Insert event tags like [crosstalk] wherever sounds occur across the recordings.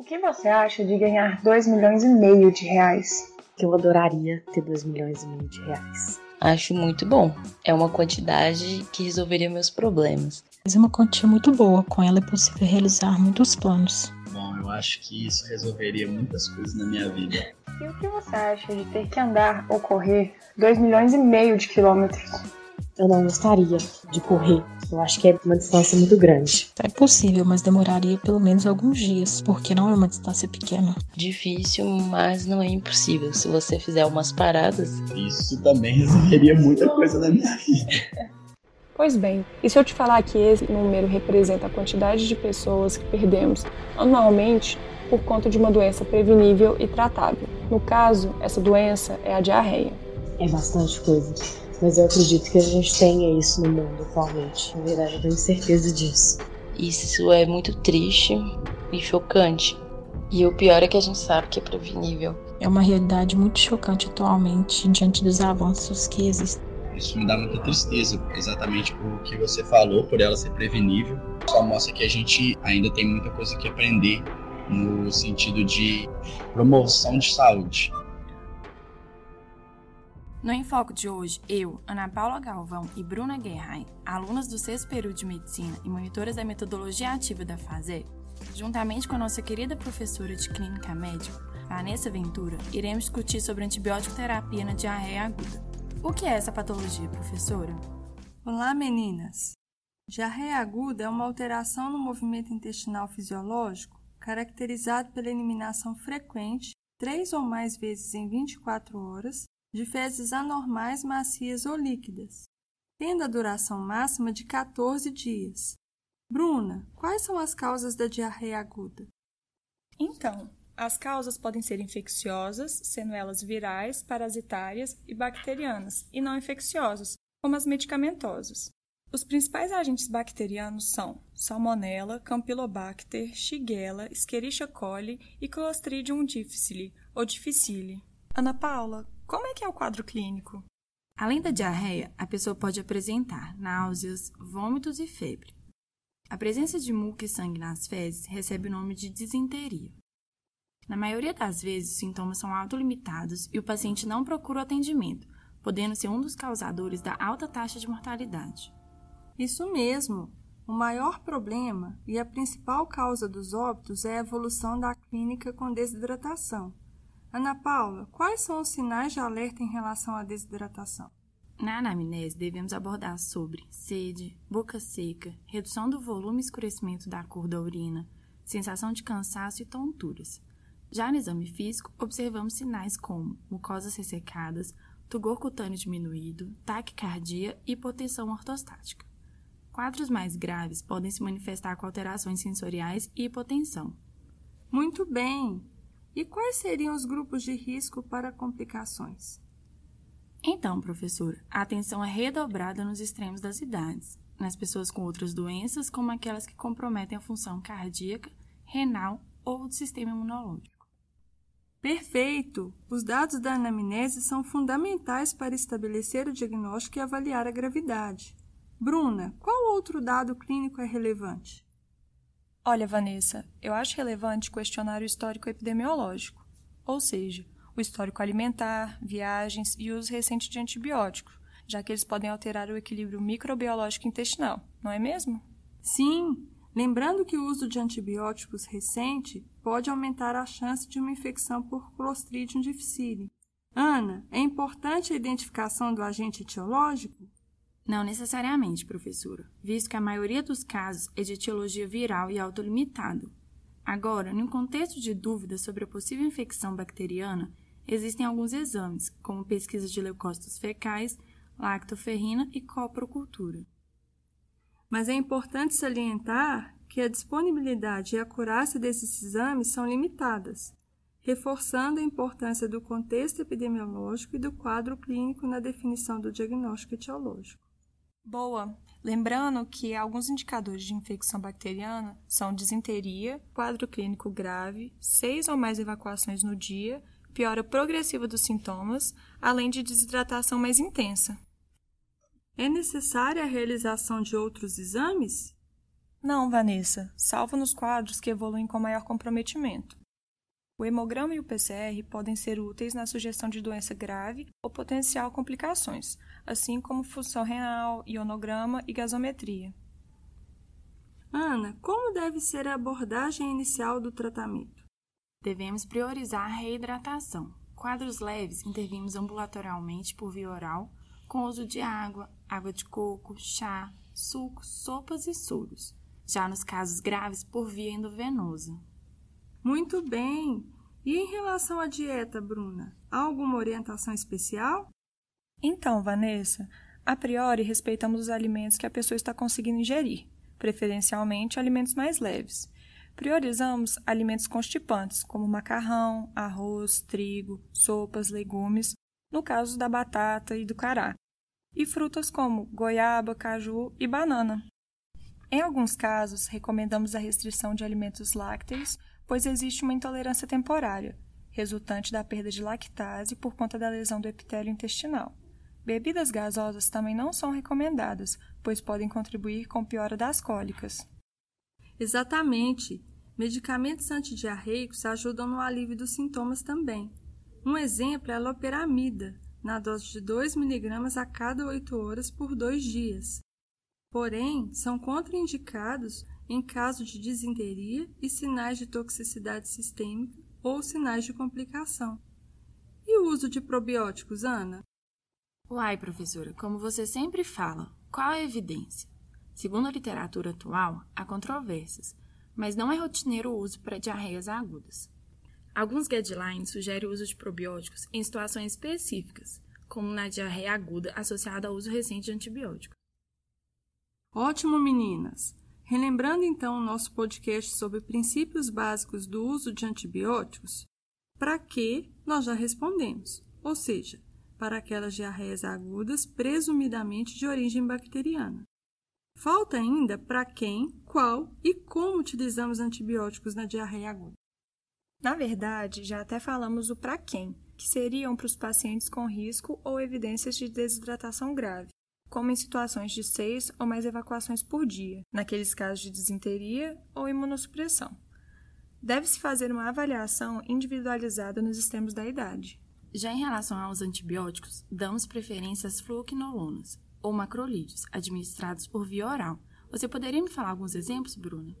O que você acha de ganhar 2 milhões e meio de reais? Eu adoraria ter 2 milhões e meio de reais. Acho muito bom. É uma quantidade que resolveria meus problemas. Mas é uma quantia muito boa. Com ela é possível realizar muitos planos. Bom, eu acho que isso resolveria muitas coisas na minha vida. E o que você acha de ter que andar ou correr 2 milhões e meio de quilômetros? Eu não gostaria de correr. Eu acho que é uma distância muito grande. É possível, mas demoraria pelo menos alguns dias, porque não é uma distância pequena. Difícil, mas não é impossível. Se você fizer umas paradas. Isso também resolveria muita coisa na minha vida. [laughs] Pois bem, e se eu te falar que esse número representa a quantidade de pessoas que perdemos anualmente por conta de uma doença prevenível e tratável? No caso, essa doença é a diarreia. É bastante coisa. Mas eu acredito que a gente tenha isso no mundo atualmente. Na verdade, eu tenho certeza disso. Isso é muito triste e chocante. E o pior é que a gente sabe que é prevenível. É uma realidade muito chocante atualmente diante dos avanços que existem. Isso me dá muita tristeza, exatamente por que você falou, por ela ser prevenível. Só mostra que a gente ainda tem muita coisa que aprender no sentido de promoção de saúde. No Enfoque de hoje, eu, Ana Paula Galvão e Bruna Guerrain, alunas do sexto período de Medicina e monitoras da metodologia ativa da FASE, juntamente com a nossa querida professora de Clínica Médica, Vanessa Ventura, iremos discutir sobre antibiótico terapia na diarreia aguda. O que é essa patologia, professora? Olá, meninas! Diarreia aguda é uma alteração no movimento intestinal fisiológico caracterizado pela eliminação frequente, três ou mais vezes em 24 horas, de fezes anormais macias ou líquidas, tendo a duração máxima de 14 dias. Bruna, quais são as causas da diarreia aguda? Então, as causas podem ser infecciosas, sendo elas virais, parasitárias e bacterianas, e não infecciosas, como as medicamentosas. Os principais agentes bacterianos são Salmonella, Campylobacter, Shigella, Escherichia coli e Clostridium difficile ou difficile. Ana Paula, como é que é o quadro clínico? Além da diarreia, a pessoa pode apresentar náuseas, vômitos e febre. A presença de muco e sangue nas fezes recebe o nome de disenteria. Na maioria das vezes, os sintomas são autolimitados e o paciente não procura o atendimento, podendo ser um dos causadores da alta taxa de mortalidade. Isso mesmo! O maior problema e a principal causa dos óbitos é a evolução da clínica com desidratação. Ana Paula, quais são os sinais de alerta em relação à desidratação? Na anamnese, devemos abordar sobre sede, boca seca, redução do volume e escurecimento da cor da urina, sensação de cansaço e tonturas. Já no exame físico, observamos sinais como mucosas ressecadas, tugor cutâneo diminuído, taquicardia e hipotensão ortostática. Quadros mais graves podem se manifestar com alterações sensoriais e hipotensão. Muito bem! E quais seriam os grupos de risco para complicações? Então, professor, a atenção é redobrada nos extremos das idades, nas pessoas com outras doenças, como aquelas que comprometem a função cardíaca, renal ou do sistema imunológico. Perfeito! Os dados da anamnese são fundamentais para estabelecer o diagnóstico e avaliar a gravidade. Bruna, qual outro dado clínico é relevante? Olha, Vanessa, eu acho relevante questionar o histórico epidemiológico, ou seja, o histórico alimentar, viagens e uso recente de antibióticos, já que eles podem alterar o equilíbrio microbiológico intestinal, não é mesmo? Sim, lembrando que o uso de antibióticos recente pode aumentar a chance de uma infecção por Clostridium difficile. Ana, é importante a identificação do agente etiológico? Não necessariamente, professora, visto que a maioria dos casos é de etiologia viral e autolimitado. Agora, no contexto de dúvidas sobre a possível infecção bacteriana, existem alguns exames, como pesquisa de leucócitos fecais, lactoferrina e coprocultura. Mas é importante salientar que a disponibilidade e a acurácia desses exames são limitadas, reforçando a importância do contexto epidemiológico e do quadro clínico na definição do diagnóstico etiológico. Boa! Lembrando que alguns indicadores de infecção bacteriana são disenteria, quadro clínico grave, seis ou mais evacuações no dia, piora progressiva dos sintomas, além de desidratação mais intensa. É necessária a realização de outros exames? Não, Vanessa, salvo nos quadros que evoluem com maior comprometimento. O hemograma e o PCR podem ser úteis na sugestão de doença grave ou potencial complicações, assim como função renal, ionograma e gasometria. Ana, como deve ser a abordagem inicial do tratamento? Devemos priorizar a reidratação. Quadros leves, intervimos ambulatorialmente por via oral, com uso de água, água de coco, chá, sucos, sopas e soros. Já nos casos graves, por via endovenosa. Muito bem! E em relação à dieta, Bruna? Há alguma orientação especial? Então, Vanessa, a priori respeitamos os alimentos que a pessoa está conseguindo ingerir preferencialmente alimentos mais leves. Priorizamos alimentos constipantes, como macarrão, arroz, trigo, sopas, legumes, no caso da batata e do cará, e frutas como goiaba, caju e banana. Em alguns casos, recomendamos a restrição de alimentos lácteos, pois existe uma intolerância temporária, resultante da perda de lactase por conta da lesão do epitélio intestinal. Bebidas gasosas também não são recomendadas, pois podem contribuir com piora das cólicas. Exatamente. Medicamentos antidiarreicos ajudam no alívio dos sintomas também. Um exemplo é a loperamida, na dose de 2 mg a cada 8 horas por 2 dias. Porém, são contraindicados em caso de disenteria e sinais de toxicidade sistêmica ou sinais de complicação. E o uso de probióticos, Ana? Uai, professora, como você sempre fala, qual é a evidência? Segundo a literatura atual, há controvérsias, mas não é rotineiro o uso para diarreias agudas. Alguns guidelines sugerem o uso de probióticos em situações específicas, como na diarreia aguda associada ao uso recente de antibióticos. Ótimo, meninas! Relembrando então o nosso podcast sobre princípios básicos do uso de antibióticos, para que nós já respondemos, ou seja, para aquelas diarreias agudas presumidamente de origem bacteriana. Falta ainda para quem, qual e como utilizamos antibióticos na diarreia aguda. Na verdade, já até falamos o para quem, que seriam para os pacientes com risco ou evidências de desidratação grave, como em situações de seis ou mais evacuações por dia, naqueles casos de disenteria ou imunossupressão. Deve-se fazer uma avaliação individualizada nos extremos da idade. Já em relação aos antibióticos, damos preferência às fluoquinolonas, ou macrolídeos, administrados por via oral. Você poderia me falar alguns exemplos, Bruna?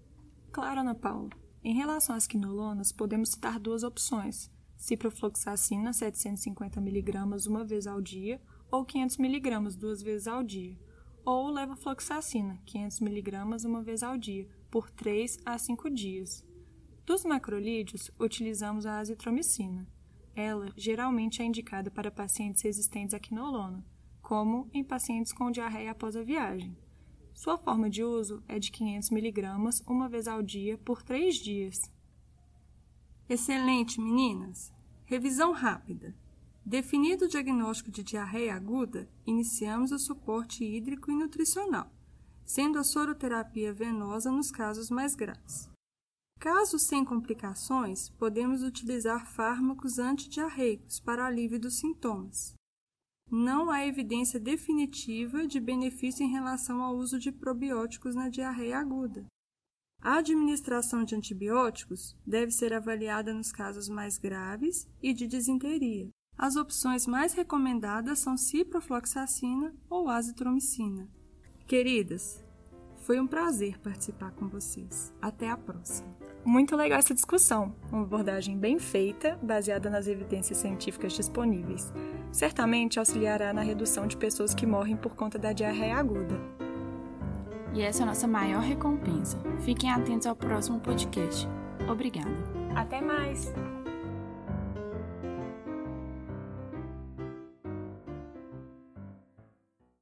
Claro, Ana Paula. Em relação às quinolonas, podemos citar duas opções: ciprofloxacina 750mg uma vez ao dia ou 500mg duas vezes ao dia, ou levofloxacina 500mg uma vez ao dia, por 3 a 5 dias. Dos macrolídeos, utilizamos a azitromicina, ela geralmente é indicada para pacientes resistentes à quinolona, como em pacientes com diarreia após a viagem. Sua forma de uso é de 500 mg uma vez ao dia por três dias. Excelente, meninas! Revisão rápida. Definido o diagnóstico de diarreia aguda, iniciamos o suporte hídrico e nutricional, sendo a soroterapia venosa nos casos mais graves. Caso sem complicações, podemos utilizar fármacos antidiarreicos para alívio dos sintomas. Não há evidência definitiva de benefício em relação ao uso de probióticos na diarreia aguda. A administração de antibióticos deve ser avaliada nos casos mais graves e de disenteria. As opções mais recomendadas são ciprofloxacina ou azitromicina. Queridas, foi um prazer participar com vocês. Até a próxima! Muito legal essa discussão, uma abordagem bem feita, baseada nas evidências científicas disponíveis. Certamente auxiliará na redução de pessoas que morrem por conta da diarreia aguda. E essa é a nossa maior recompensa. Fiquem atentos ao próximo podcast. Obrigada. Até mais!